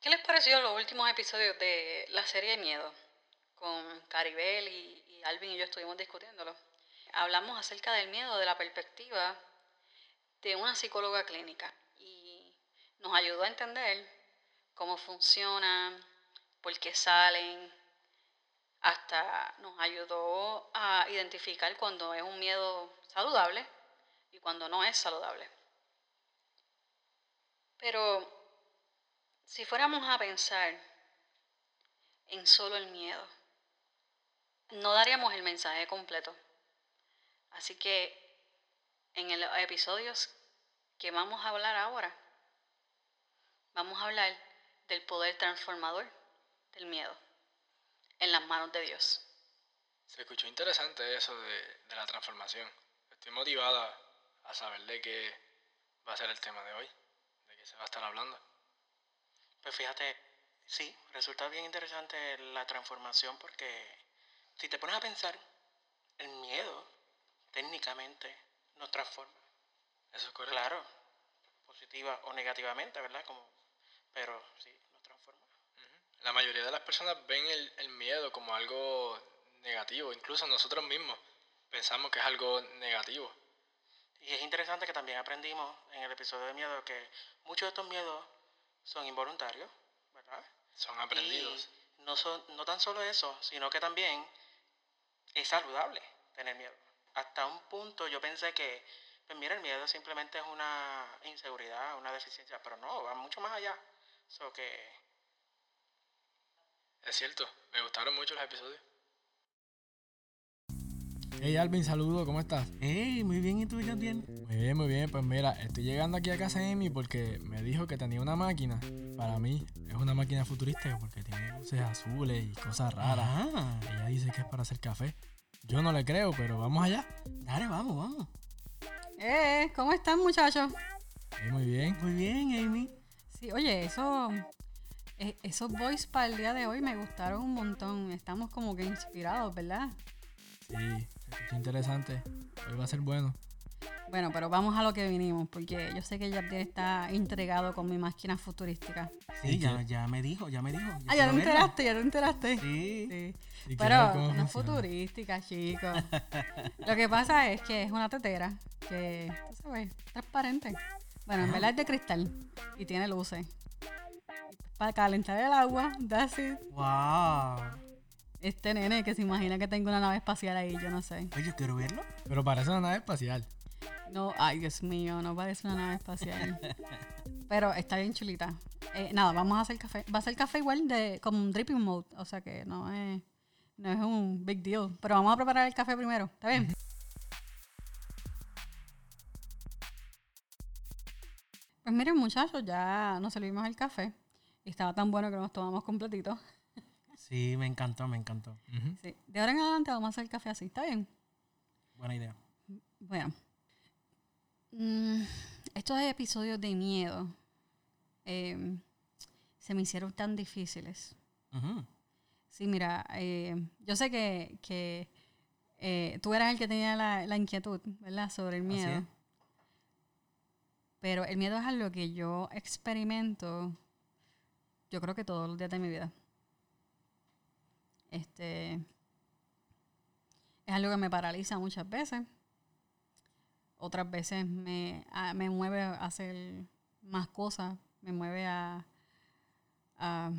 ¿Qué les pareció los últimos episodios de la serie Miedo? Con Caribel y, y Alvin y yo estuvimos discutiéndolo. Hablamos acerca del miedo de la perspectiva de una psicóloga clínica y nos ayudó a entender cómo funcionan, por qué salen, hasta nos ayudó a identificar cuando es un miedo saludable y cuando no es saludable. Pero si fuéramos a pensar en solo el miedo, no daríamos el mensaje completo. Así que en los episodios que vamos a hablar ahora, vamos a hablar del poder transformador del miedo en las manos de Dios. Se escuchó interesante eso de, de la transformación. Estoy motivada a saber de qué va a ser el tema de hoy, de qué se va a estar hablando. Pues fíjate, sí, resulta bien interesante la transformación porque si te pones a pensar, el miedo técnicamente nos transforma. Eso es correcto. Claro, positiva o negativamente, ¿verdad? Como, pero sí, nos transforma. La mayoría de las personas ven el, el miedo como algo negativo, incluso nosotros mismos pensamos que es algo negativo. Y es interesante que también aprendimos en el episodio de miedo que muchos de estos miedos son involuntarios, ¿verdad? Son aprendidos. Y no, son, no tan solo eso, sino que también es saludable tener miedo. Hasta un punto yo pensé que, pues mira, el miedo simplemente es una inseguridad, una deficiencia, pero no, va mucho más allá. So que Es cierto, me gustaron mucho los episodios. Hey Alvin, saludo, ¿cómo estás? Hey, muy bien, ¿y tú, bien? Muy bien, muy bien. Pues mira, estoy llegando aquí a casa de Amy porque me dijo que tenía una máquina. Para mí es una máquina futurística porque tiene luces azules y cosas raras. Ah, Ella dice que es para hacer café. Yo no le creo, pero vamos allá. dale, vamos, vamos. Eh, ¿cómo están muchachos? Muy bien. Muy bien, Amy. Sí, oye, eso, eh, esos boys para el día de hoy me gustaron un montón. Estamos como que inspirados, ¿verdad? Sí, interesante. Hoy va a ser bueno. Bueno, pero vamos a lo que vinimos, porque yo sé que Yabdiel está intrigado con mi máquina futurística. Sí, ya, ya me dijo, ya me dijo. Ah, ya te enteraste, ya te enteraste. Sí. Pero no es funciona. futurística, chicos. Lo que pasa es que es una tetera que, tú sabes, transparente. Bueno, en verdad es de cristal y tiene luces. Para calentar el agua, that's it. Wow. Este nene que se imagina que tengo una nave espacial ahí, yo no sé. Oye, yo quiero verlo. Pero parece una nave espacial. No, ay Dios mío, no parece una nave espacial. Pero está bien chulita. Eh, nada, vamos a hacer café. Va a ser café igual de como un dripping mode, o sea que no es, no es un big deal. Pero vamos a preparar el café primero, ¿está bien? Pues miren muchachos, ya nos servimos el café. Y estaba tan bueno que nos tomamos completito. Sí, me encantó, me encantó. Sí. De ahora en adelante vamos a hacer el café así, ¿está bien? Buena idea. Bueno, mm, estos episodios de miedo eh, se me hicieron tan difíciles. Sí, mira, eh, yo sé que, que, eh, tú eras el que tenía la, la inquietud, ¿verdad? Sobre el Así miedo. es. Pero el miedo es algo que yo experimento, yo creo que todos los días de mi vida. Este es algo que me paraliza muchas veces. Otras veces me, me mueve a hacer más cosas, me mueve a, a,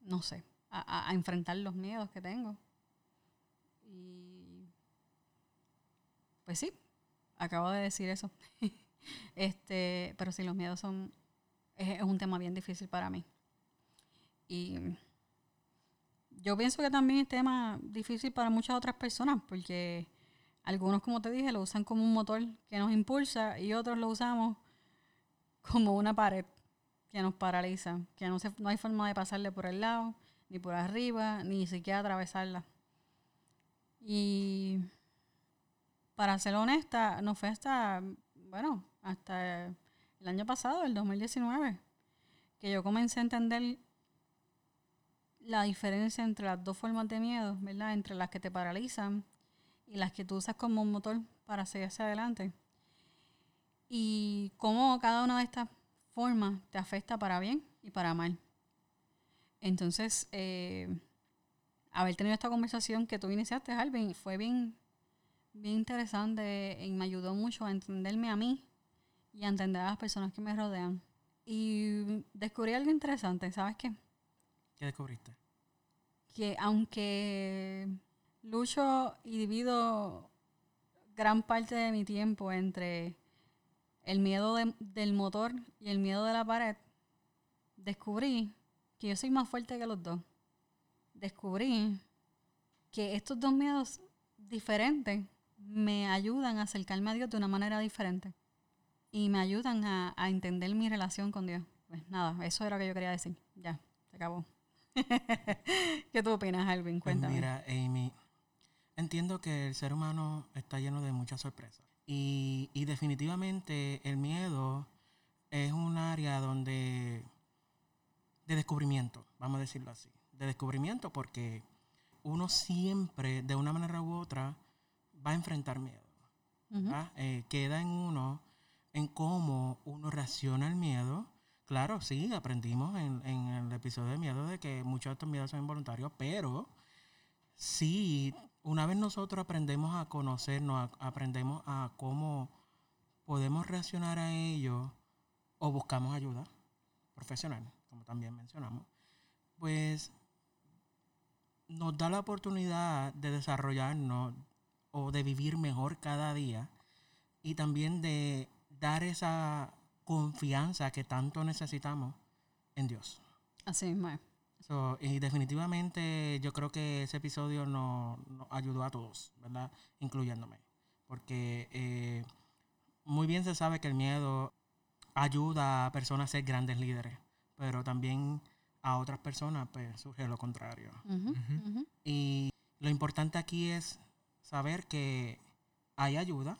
no sé, a, a- a enfrentar los miedos que tengo. Y pues sí, acabo de decir eso. este, pero sí, los miedos son, es, es un tema bien difícil para mí. Y yo pienso que también es tema difícil para muchas otras personas, porque algunos, como te dije, lo usan como un motor que nos impulsa y otros lo usamos como una pared que nos paraliza, que no, se, no hay forma de pasarle por el lado, ni por arriba, ni siquiera atravesarla. Y para ser honesta, no fue hasta, bueno, hasta el año pasado, el 2019, que yo comencé a entender la diferencia entre las dos formas de miedo, ¿verdad? Entre las que te paralizan y las que tú usas como un motor para seguir hacia adelante. Y cómo cada una de estas formas te afecta para bien y para mal. Entonces, eh, haber tenido esta conversación que tú iniciaste, Alvin, fue bien, bien interesante y me ayudó mucho a entenderme a mí y a entender a las personas que me rodean. Y descubrí algo interesante, ¿sabes qué? ¿Qué descubriste? Que aunque lucho y divido gran parte de mi tiempo entre el miedo de- del motor y el miedo de la pared, descubrí que yo soy más fuerte que los dos. Descubrí que estos dos miedos diferentes me ayudan a acercarme a Dios de una manera diferente y me ayudan a, a entender mi relación con Dios. Pues nada, eso era lo que yo quería decir. Ya, se acabó. ¿Qué tú opinas, Alvin? Pues Cuéntame. mira, Amy, entiendo que el ser humano está lleno de muchas sorpresas. Y, y definitivamente el miedo es un área donde de descubrimiento, vamos a decirlo así. De descubrimiento porque uno siempre, de una manera u otra, va a enfrentar miedo. Eh, queda en uno, en cómo uno reacciona al miedo. Claro, sí, aprendimos en, el episodio de miedo de que muchos de estos miedos son involuntarios, pero sí, una vez nosotros aprendemos a conocernos, a- aprendemos a cómo podemos reaccionar a ellos o buscamos ayuda profesional, como también mencionamos, pues nos da la oportunidad de desarrollarnos o de vivir mejor cada día y también de dar esa confianza que tanto necesitamos en Dios. Así mismo es. So, y definitivamente yo creo que ese episodio nos, nos ayudó a todos, ¿verdad? Incluyéndome. Porque eh, muy bien se sabe que el miedo ayuda a personas a ser grandes líderes, pero también a otras personas pues, surge lo contrario. Y lo importante aquí es saber que hay ayuda,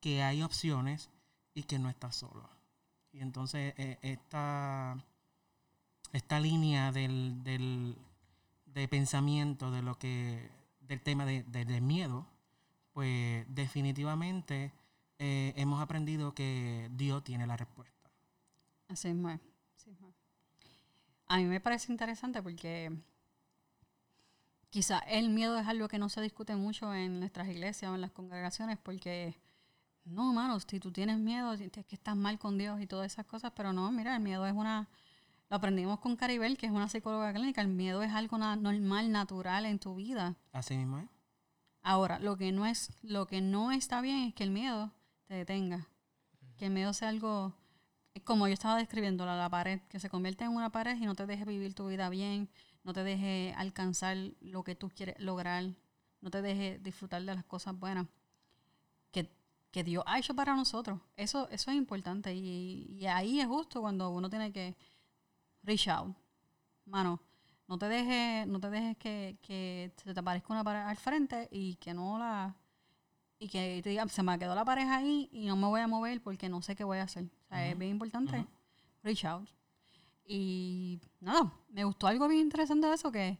que hay opciones y que no estás solo. Y entonces eh, esta, esta línea del, del- de pensamiento de lo que del tema de, de- del miedo, pues definitivamente eh, hemos aprendido que Dios tiene la respuesta. Así es. Es. A mí me parece interesante porque quizá el miedo es algo que no se discute mucho en nuestras iglesias o en las congregaciones porque, no, mano, si tú tienes miedo, es que estás mal con Dios y todas esas cosas, pero no, mira, el miedo es una... Lo aprendimos con Caribel, que es una psicóloga clínica, el miedo es algo na- normal, natural en tu vida. Así mismo es. Ahora, lo que no es, lo que no está bien es que el miedo te detenga. Que el miedo sea algo, como yo estaba describiendo, la, la pared, que se convierte en una pared y no te deje vivir tu vida bien, no te deje alcanzar lo que tú quieres lograr, no te deje disfrutar de las cosas buenas que, que Dios ha hecho para nosotros. Eso, eso es importante y, y ahí es justo cuando uno tiene que reach out. Mano, no te dejes, no te dejes que, que se te aparezca una pared al frente y que no la y que te digan, se me quedó la pareja ahí y no me voy a mover porque no sé qué voy a hacer. O sea, es bien importante reach out. Y nada, me gustó algo bien interesante de eso que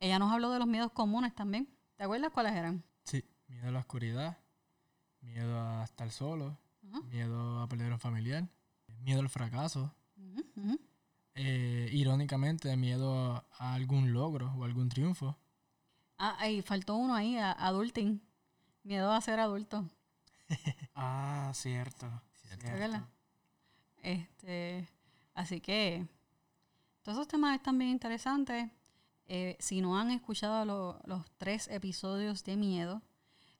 ella nos habló de los miedos comunes también. ¿Te acuerdas cuáles eran? Sí, miedo a la oscuridad, miedo a estar solo, miedo a perder un familiar, miedo al fracaso, eh, irónicamente miedo a, a algún logro o algún triunfo. Ah, y faltó uno ahí, a- adulting. Miedo a ser adulto. Ah, cierto. Cierto. Este, así que todos esos temas están bien interesantes. Eh, si no han escuchado lo- los tres episodios de miedo,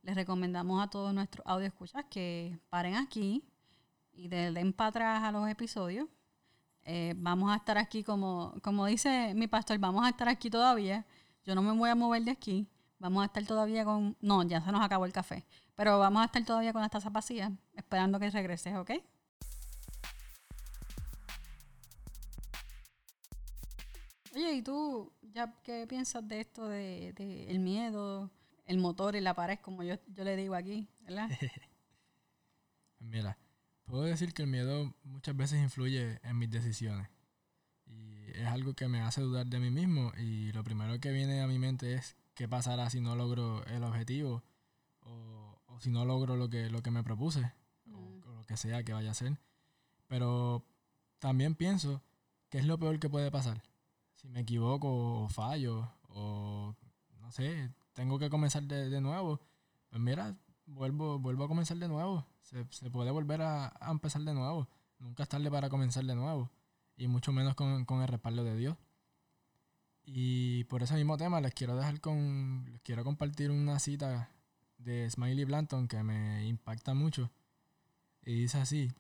les recomendamos a todos nuestros audio escuchas que paren aquí y de- den para atrás a los episodios. Eh, vamos a estar aquí como, como dice mi pastor, vamos a estar aquí todavía. Yo no me voy a mover de aquí. Vamos a estar todavía con... No, ya se nos acabó el café. Pero vamos a estar todavía con las tazas vacías, esperando que regreses, ¿ok? Oye, ¿y tú ya qué piensas de esto de, de el miedo, el motor y la pared, como yo, yo le digo aquí, ¿verdad? Mira, puedo decir que el miedo muchas veces influye en mis decisiones. Y es algo que me hace dudar de mí mismo. Y lo primero que viene a mi mente es qué pasará si no logro el objetivo o, o si no logro lo que, lo que me propuse Mm. o, o lo que sea que vaya a hacer. Pero también pienso que es lo peor que puede pasar. si me equivoco o fallo o no sé, tengo que comenzar de, de nuevo, pues mira, vuelvo, vuelvo a comenzar de nuevo. Se, se puede volver a, a empezar de nuevo. Nunca es tarde para comenzar de nuevo. Y mucho menos con, con el respaldo de Dios. Y por ese mismo tema les quiero dejar con. Les quiero compartir una cita de Smiley Blanton que me impacta mucho. Y dice así: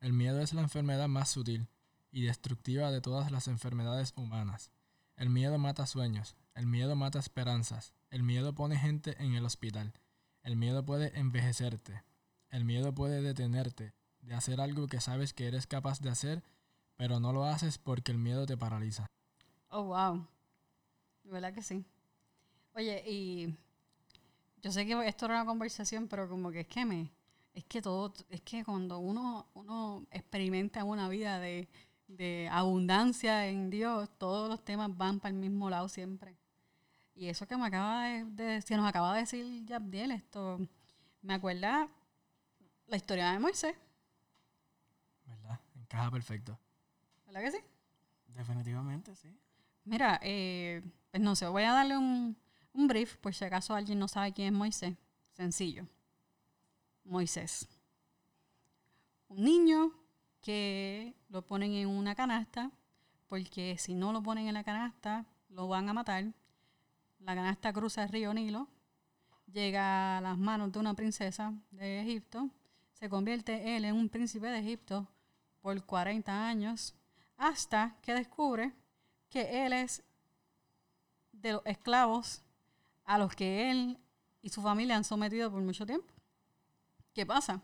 El miedo es la enfermedad más sutil y destructiva de todas las enfermedades humanas. El miedo mata sueños, el miedo mata esperanzas, el miedo pone gente en el hospital, el miedo puede envejecerte, el miedo puede detenerte de hacer algo que sabes que eres capaz de hacer, pero no lo haces porque el miedo te paraliza. Oh, wow. ¿Verdad que sí? Oye, y yo sé que esto era una conversación, pero como que es que me, es que todo, es que cuando uno, uno experimenta una vida de, de abundancia en Dios, todos los temas van para el mismo lado siempre. Y eso que me acaba de, de que nos acaba de decir Yabdiel, esto me acuerda la historia de Moisés, ¿Verdad? Encaja perfecto. ¿verdad que sí? Definitivamente, sí. Mira, eh, pues no sé, voy a darle un, un brief por si acaso alguien no sabe quién es Moisés. Sencillo. Moisés. Un niño que lo ponen en una canasta, porque si no lo ponen en la canasta, lo van a matar. La canasta cruza el río Nilo, llega a las manos de una princesa de Egipto, se convierte él en un príncipe de Egipto por 40 años, hasta que descubre que él es de los esclavos a los que él y su familia han sometido por mucho tiempo. ¿Qué pasa?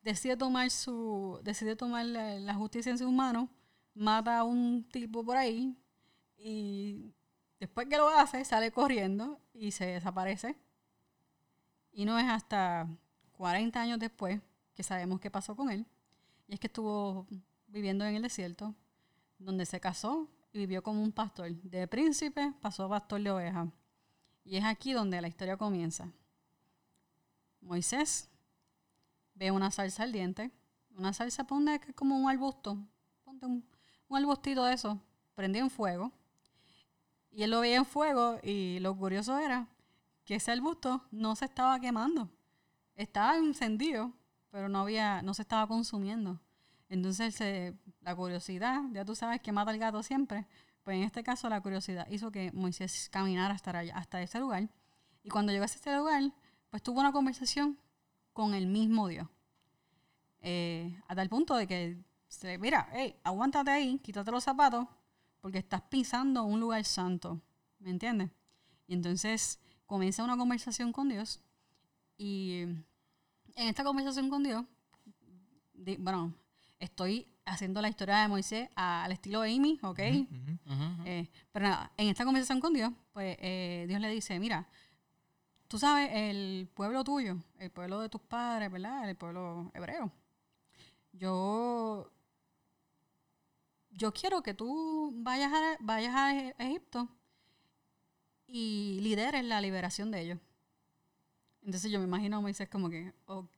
Decide tomar su, decide tomar la, la justicia en sus manos, mata a un tipo por ahí y después que lo hace sale corriendo y se desaparece. Y no es hasta 40 años después que sabemos qué pasó con él. Y es que estuvo viviendo en el desierto, donde se casó y vivió como un pastor. De príncipe pasó a pastor de ovejas. Y es aquí donde la historia comienza. Moisés ve una salsa ardiente, una salsa, ponte como un arbusto, ponte un, un arbustito de eso, prendió en fuego. Y él lo veía en fuego y lo curioso era que ese arbusto no se estaba quemando. Estaba encendido, pero no había, no se estaba consumiendo. Entonces la curiosidad, ya tú sabes que mata al gato siempre, pues en este caso la curiosidad hizo que Moisés caminara hasta, allá, hasta ese lugar. Y cuando llegó a ese lugar, pues tuvo una conversación con el mismo Dios. Eh, a tal punto de que, mira, hey, aguántate ahí, quítate los zapatos, porque estás pisando un lugar santo. ¿Me entiendes? Y entonces comienza una conversación con Dios. Y en esta conversación con Dios, di- bueno, estoy haciendo la historia de Moisés a- al estilo Amy, ¿ok? Eh, pero nada, en esta conversación con Dios, pues eh, Dios le dice, mira, tú sabes, el pueblo tuyo, el pueblo de tus padres, ¿verdad? El pueblo hebreo. Yo, yo quiero que tú vayas a, vayas a E- Egipto y lideres la liberación de ellos. Entonces yo me imagino a Moisés como que, ok,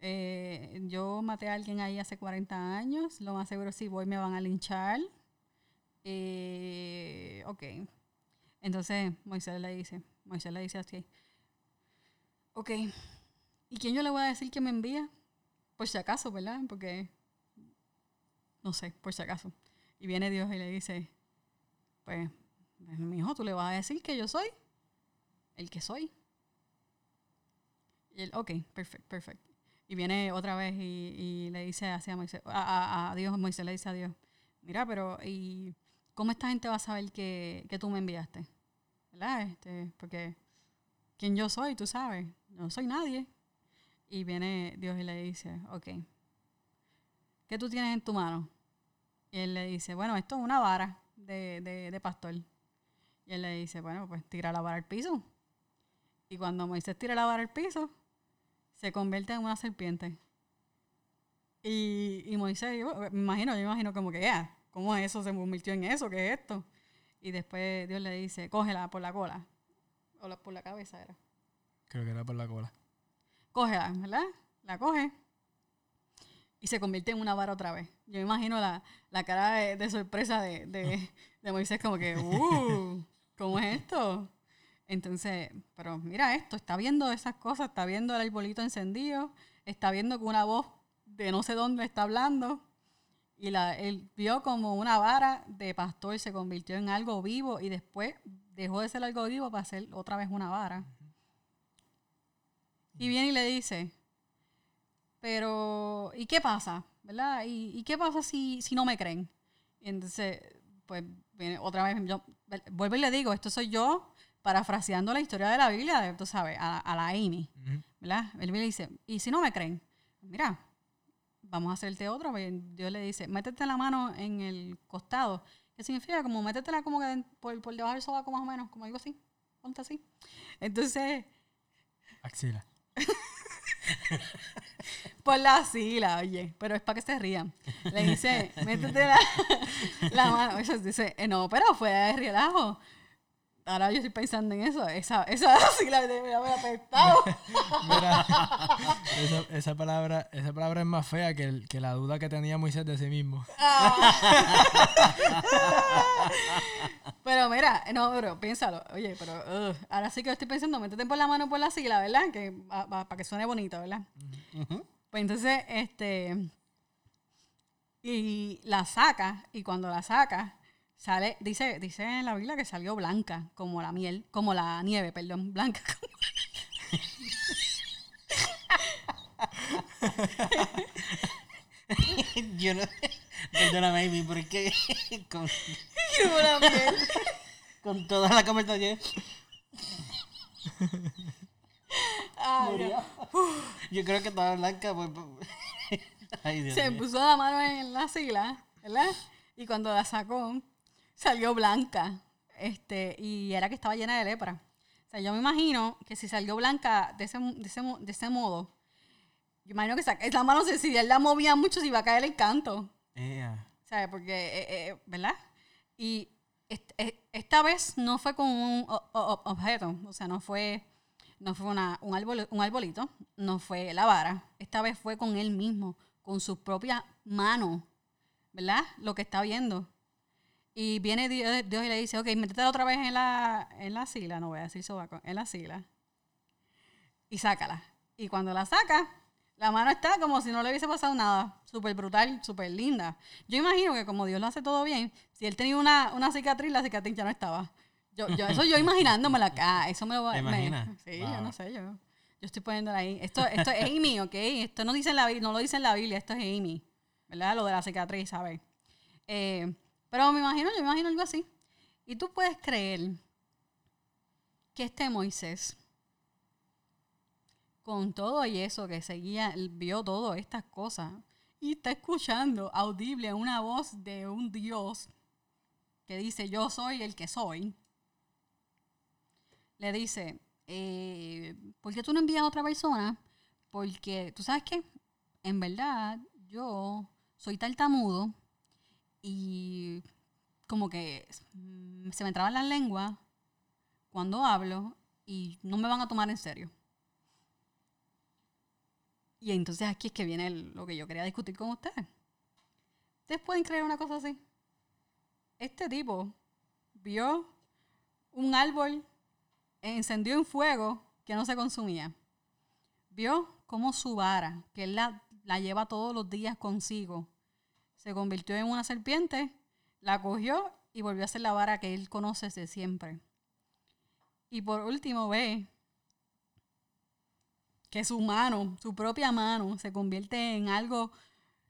eh, yo maté a alguien ahí hace 40 años, lo más seguro si voy me van a linchar. Eh, ok. Entonces Moisés le dice, Moisés le dice así, ok, ¿y quién yo le voy a decir que me envía? Por si acaso, ¿verdad? Porque, no sé, por si acaso. Y viene Dios y le dice, pues, mi hijo, tú le vas a decir que yo soy el que soy. Y él, ok, perfecto, perfecto. Y viene otra vez y, y le dice así a Moisés, a, a- Dios, Moisés le dice a Dios, mira, pero ¿y cómo esta gente va a saber que, que tú me enviaste? ¿Verdad? Este, porque quién yo soy, tú sabes, no soy nadie. Y viene Dios y le dice, ok, ¿qué tú tienes en tu mano? Y él le dice, bueno, esto es una vara de, de, de pastor. Y él le dice, bueno, pues tira la vara al piso. Y cuando Moisés tira la vara al piso, se convierte en una serpiente. Y, y Moisés, yo me imagino, yo me imagino como que, ya, ¿cómo eso se convirtió en eso? ¿Qué es esto? Y después Dios le dice, cógela por la cola. O la- por la cabeza era. Creo que era por la cola. Cógela, ¿verdad? La coge. Y se convierte en una vara otra vez. Yo imagino la, la cara de, de sorpresa de, de, de Moisés como que, uh, ¿cómo es esto? Entonces, pero mira esto, está viendo esas cosas, está viendo el arbolito encendido, está viendo que una voz de no sé dónde está hablando. Y la, él vio como una vara de pastor se convirtió en algo vivo y después dejó de ser algo vivo para ser otra vez una vara. Y viene y le dice, pero ¿y qué pasa? ¿Verdad? ¿Y, y qué pasa si, si no me creen? Entonces, pues viene otra vez, yo vuelvo y le digo, esto soy yo parafraseando la historia de la Biblia, tú sabes, a, a la Amy, Ujú. ¿verdad? Él le dice, ¿y si no me creen? Mira, vamos a hacerte otro. pues, Dios le dice, métete la mano en el costado. ¿Qué significa? Como métetela como que por, por debajo del sobaco más o menos, como algo así. Ponte así. Entonces, Axila. por la sila, oye, pero es para que se rían. Le dice, métete la, la mano. Ella dice, "Eh, no, pero fue de relajo. Ahora yo estoy pensando en eso. Esa, esa sila debe haber apestado. Mira, esa, esa palabra, esa palabra es más fea que, el- que la duda que tenía Moisés de sí mismo. Pero mira, no, pero piénsalo. Oye, pero ahora sí que estoy pensando, métete por la mano por la sila, ¿verdad? Que para que suene bonito, ¿verdad? Pues entonces, este. Y la saca, y cuando la saca, sale, dice, dice en la Biblia que salió blanca, como la miel, como la nieve, perdón, blanca. Yo no. Perdóname, Amy, porque con, como la miel. con toda la conversación. Murió. Yo creo que estaba blanca. Pues, pues. Ay, Dios se mío. puso la mano en la sila, ¿verdad? Y cuando la sacó, salió blanca. Este, y era que estaba llena de lepra. O sea, yo me imagino que si salió blanca de ese, de ese, de ese modo, yo imagino que sa- esa mano, se- si él la movía mucho, se iba a caer el canto. Ea. ¿Sabes? Porque, eh, eh, ¿verdad? Y est- eh, esta vez no fue con un objeto, o sea, no fue, no fue una, un, árbol, un arbolito, no fue la vara. Esta vez fue con él mismo, con su propia mano, ¿verdad? Lo que está viendo. Y viene Dios, Dios y le dice, ok, métete otra vez en la, en la sila, no voy a decir sobaco, en la sila. Y sácala. Y cuando la saca, la mano está como si no le hubiese pasado nada. Súper brutal, súper linda. Yo imagino que como Dios lo hace todo bien, si él tenía una, una cicatriz, la cicatriz ya no estaba. Yo, yo, eso yo imaginándomela acá, eso me lo va ¿Te me- imaginas? Sí, Wow. yo no sé, yo, yo estoy poniéndola ahí. Esto, esto es Amy, ¿ok? Esto no, dice en la, no lo dice en la Biblia, esto es Amy. ¿Verdad? Lo de la cicatriz, ¿sabes? Eh, pero me imagino, yo me imagino algo así. Y tú puedes creer que este Moisés, con todo y eso que seguía, vio todas estas cosas y está escuchando audible una voz de un Dios que dice, yo soy el que soy. Le dice, eh, ¿por qué tú no envías a otra persona? Porque, ¿tú sabes qué? En verdad, yo soy tartamudo y como que se me traban las lenguas cuando hablo y no me van a tomar en serio. Y entonces aquí es que viene lo que yo quería discutir con ustedes. ¿Ustedes pueden creer una cosa así? Este tipo vio un árbol encendido en fuego que no se consumía. Vio cómo su vara, que él la, la lleva todos los días consigo, se convirtió en una serpiente, la cogió y volvió a ser la vara que él conoce desde siempre. Y por último ve que su mano, su propia mano, se convierte en algo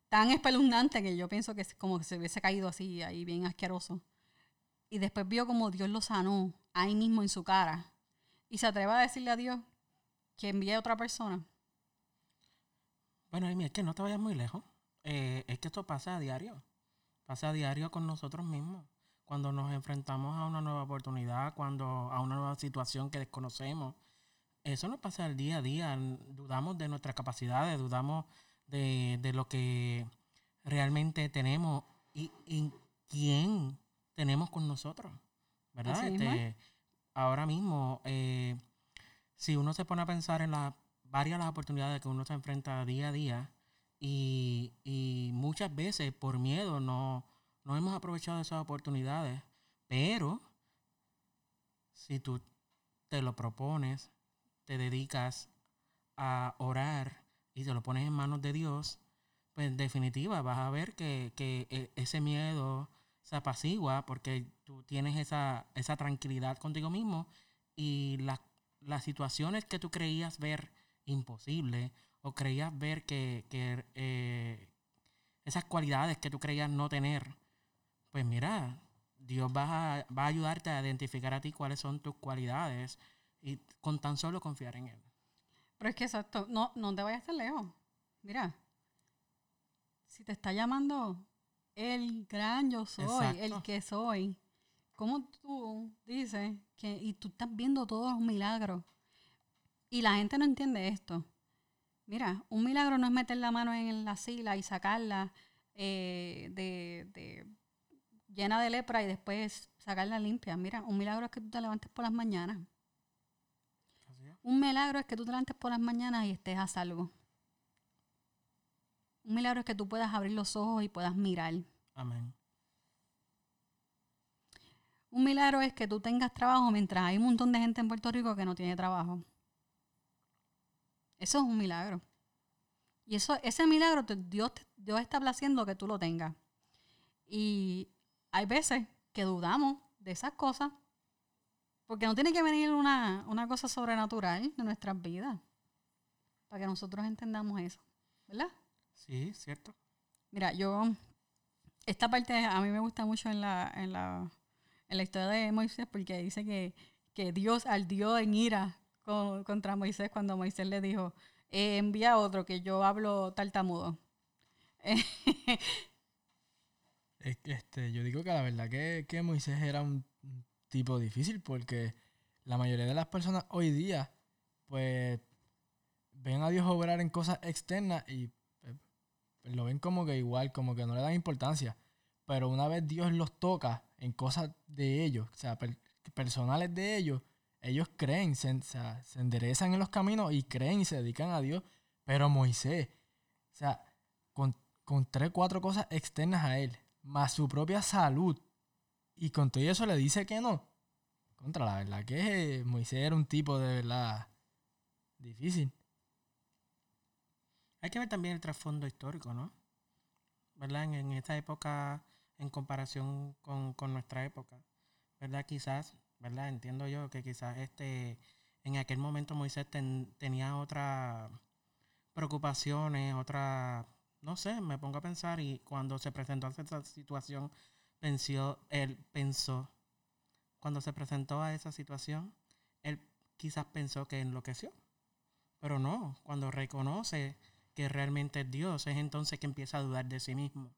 tan espeluznante que yo pienso que es como que se hubiese caído así, ahí bien asqueroso. Y después vio como Dios lo sanó ahí mismo en su cara. Y se atreve a decirle a Dios que envíe a otra persona. Bueno, es que no te vayas muy lejos. Eh, es que esto pasa a diario. Pasa a diario con nosotros mismos. Cuando nos enfrentamos a una nueva oportunidad, cuando a una nueva situación que desconocemos. Eso nos pasa al día a día. Dudamos de nuestras capacidades, dudamos de, de lo que realmente tenemos y, y quién tenemos con nosotros. ¿Verdad? Este, ahora mismo, eh, si uno se pone a pensar en las varias las oportunidades que uno se enfrenta día a día, Y, y muchas veces por miedo no, no hemos aprovechado esas oportunidades. Pero si tú te lo propones, te dedicas a orar y te lo pones en manos de Dios, pues en definitiva vas a ver que, que e- ese miedo se apacigua porque tú tienes esa, esa tranquilidad contigo mismo y las las situaciones que tú creías ver imposible o creías ver que, que, eh, esas cualidades que tú creías no tener, pues mira, Dios va a, va a ayudarte a identificar a ti cuáles son tus cualidades y con tan solo confiar en Él. Pero es que exacto, no, no te vayas tan lejos. Mira, si te está llamando el gran yo soy, el que soy, ¿cómo tú dices que, y tú estás viendo todos los milagros? Y la gente no entiende esto. Mira, un milagro no es meter la mano en la sila y sacarla eh, de, de- llena de lepra y después sacarla limpia. Mira, un milagro es que tú te levantes por las mañanas. Un milagro es que tú te levantes por las mañanas y estés a salvo. Un milagro es que tú puedas abrir los ojos y puedas mirar. Amén. Un milagro es que tú tengas trabajo mientras hay un montón de gente en Puerto Rico que no tiene trabajo. Eso es un milagro. Y eso, ese milagro te- Dios, Dios está placiendo que tú lo tengas. Y hay veces que dudamos de esas cosas. Porque no tiene que venir una, una cosa sobrenatural de nuestras vidas. Para que nosotros entendamos eso. ¿Verdad? Sí, cierto. Mira, yo, esta parte a mí me gusta mucho en la, en la, en la historia de Moisés porque dice que, que Dios ardió en ira con- contra Moisés cuando Moisés le dijo, "Eh, envía a otro que yo hablo tartamudo. Es que, este, yo digo que la verdad que, que Moisés era un tipo difícil porque la mayoría de las personas hoy día, pues, ven a Dios obrar en cosas externas y pues, lo ven como que igual, como que no le dan importancia. Pero una vez Dios los toca en cosas de ellos, o sea, per- personales de ellos, ellos creen, se, se enderezan en los caminos y creen y se dedican a Dios. Pero Moisés, o sea, con, con tres, cuatro cosas externas a él, más su propia salud, y con todo eso le dice que no. Contra la verdad que Moisés era un tipo de verdad difícil. Hay que ver también el trasfondo histórico, ¿no? ¿Verdad? En, esta época, en comparación con, con nuestra época, ¿verdad? Quizás, ¿verdad? Entiendo yo que quizás este, en aquel momento Moisés ten- tenía otras preocupaciones, otra, no sé, me pongo a pensar y cuando se presentó esa situación, pensó, él pensó, cuando se presentó a esa situación, él quizás pensó que enloqueció. Pero no, cuando reconoce que realmente es Dios, es entonces que empieza a dudar de sí mismo.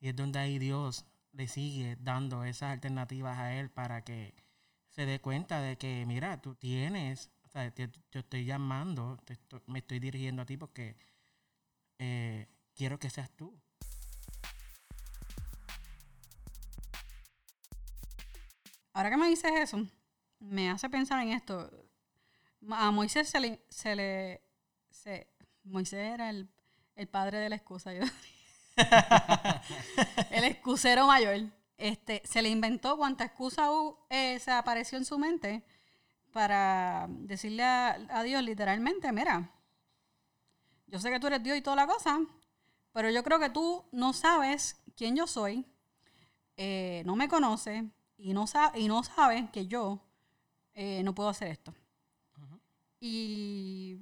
Y es donde ahí Dios le sigue dando esas alternativas a él para que se dé cuenta de que, mira, tú tienes, o sea, te, te estoy llamando, me estoy dirigiendo a ti porque eh, quiero que seas tú. Ahora que me dices eso, me hace pensar en esto. A Moisés se le... Se le Moisés era el, el padre de la excusa. yo el excusero mayor. Este, se le inventó cuanta excusa eh, se apareció en su mente para decirle a, a Dios literalmente, mira, yo sé que tú eres Dios y toda la cosa, pero yo creo que tú no sabes quién yo soy, eh, no me conoces y no, sa- y no sabes que yo eh, no puedo hacer esto. Y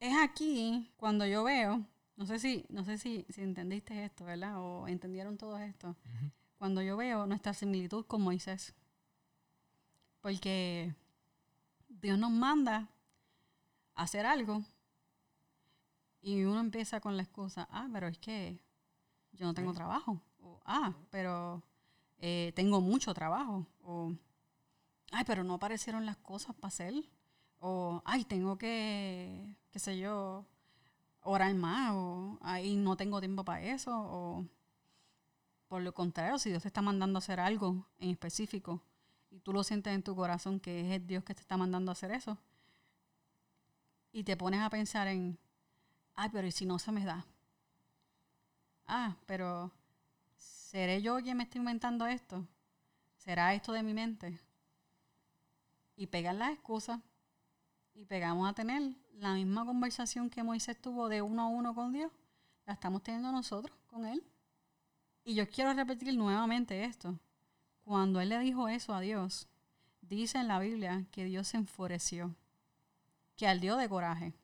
es aquí cuando yo veo, no sé si, no sé si, si entendiste esto, ¿verdad? O entendieron todo esto. Cuando yo veo nuestra similitud con Moisés. Porque Dios nos manda a hacer algo y uno empieza con la excusa, ah, pero es que yo no tengo trabajo. O, ah, pero eh, tengo mucho trabajo. O, ay, pero no aparecieron las cosas para hacer. O, ay, tengo que, qué sé yo, orar más. O, ay, no tengo tiempo para eso. O, por lo contrario, si Dios te está mandando a hacer algo en específico y tú lo sientes en tu corazón que es el Dios que te está mandando a hacer eso, y te pones a pensar en, ay, pero ¿y si no se me da? Ah, pero ¿seré yo quien me está inventando esto? ¿Será esto de mi mente? Y pegar las excusas y pegamos a tener la misma conversación que Moisés tuvo de uno a uno con Dios, la estamos teniendo nosotros con Él. Y yo quiero repetir nuevamente esto. Cuando Él le dijo eso a Dios, dice en la Biblia que Dios se enfureció, que ardió de coraje.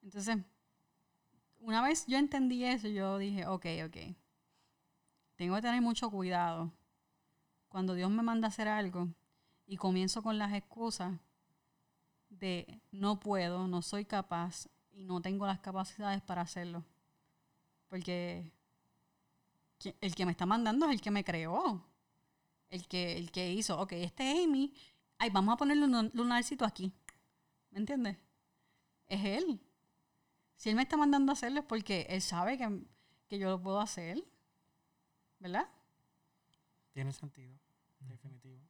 Entonces, una vez yo entendí eso, yo dije, ok, ok, tengo que tener mucho cuidado. Cuando Dios me manda a hacer algo y comienzo con las excusas, de no puedo, no soy capaz y no tengo las capacidades para hacerlo. Porque el que me está mandando es el que me creó. El que, el que hizo, ok, este es Amy, ay, vamos a ponerle un lunarcito aquí. ¿Me entiendes? Es él. Si él me está mandando a hacerlo es porque él sabe que, que yo lo puedo hacer. ¿Verdad? Tiene sentido, definitivo.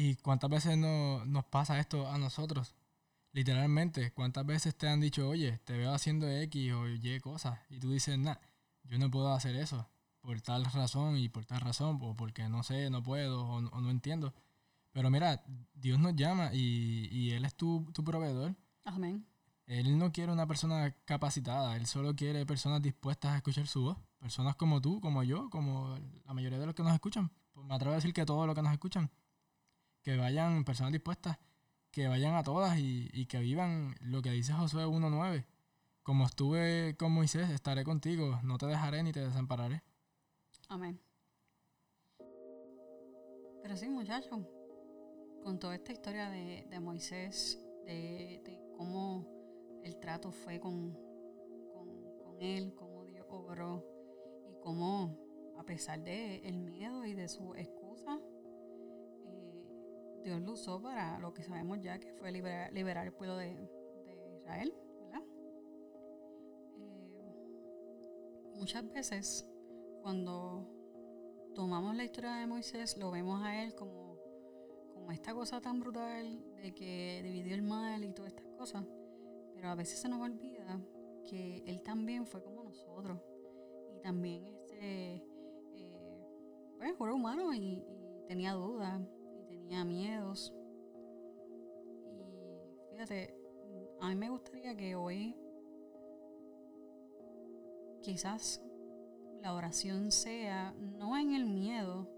¿Y cuántas veces no, nos pasa esto a nosotros? Literalmente, ¿cuántas veces te han dicho, oye, te veo haciendo X o Y cosas? Y tú dices, nah, yo no puedo hacer eso por tal razón y por tal razón, o porque no sé, no puedo o, no entiendo. Pero mira, Dios nos llama y, y Él es tu, tu proveedor. Amén. Él no quiere una persona capacitada, Él solo quiere personas dispuestas a escuchar su voz. Personas como tú, como yo, como la mayoría de los que nos escuchan. Pues me atrevo a decir que todos los que nos escuchan que vayan personas dispuestas, que vayan a todas y, que vivan lo que dice Josué 1.9. Como estuve con Moisés, estaré contigo, no te dejaré ni te desampararé. Amén. Pero sí, muchachos, con toda esta historia de, Moisés, de, cómo el trato fue con, él, cómo Dios obró y cómo, a pesar de el miedo y de su excusa, Dios lo usó para lo que sabemos ya que fue liberar, liberar el pueblo de, Israel, ¿verdad? Eh, muchas veces cuando tomamos la historia de Moisés lo vemos a él como, como esta cosa tan brutal de que dividió el mal y todas estas cosas, pero a veces se nos olvida que él también fue como nosotros y también este eh, pues, era humano y, y tenía dudas tenía miedos. Y fíjate, a mí me gustaría que hoy quizás la oración sea no en el miedo,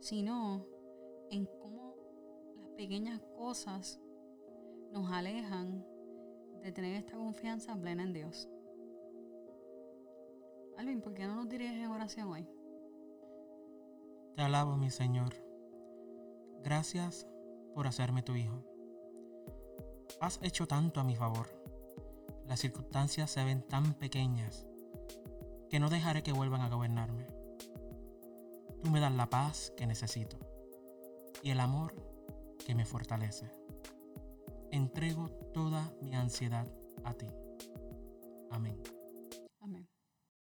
sino en cómo pequeñas cosas nos alejan de tener esta confianza plena en Dios. Alvin, ¿por qué no nos diriges en oración hoy? Te alabo, mi Señor Gracias por hacerme tu hijo. Has hecho tanto a mi favor. Las circunstancias se ven tan pequeñas que no dejaré que vuelvan a gobernarme. Tú me das la paz que necesito y el amor que me fortalece. Entrego toda mi ansiedad a ti. Amén.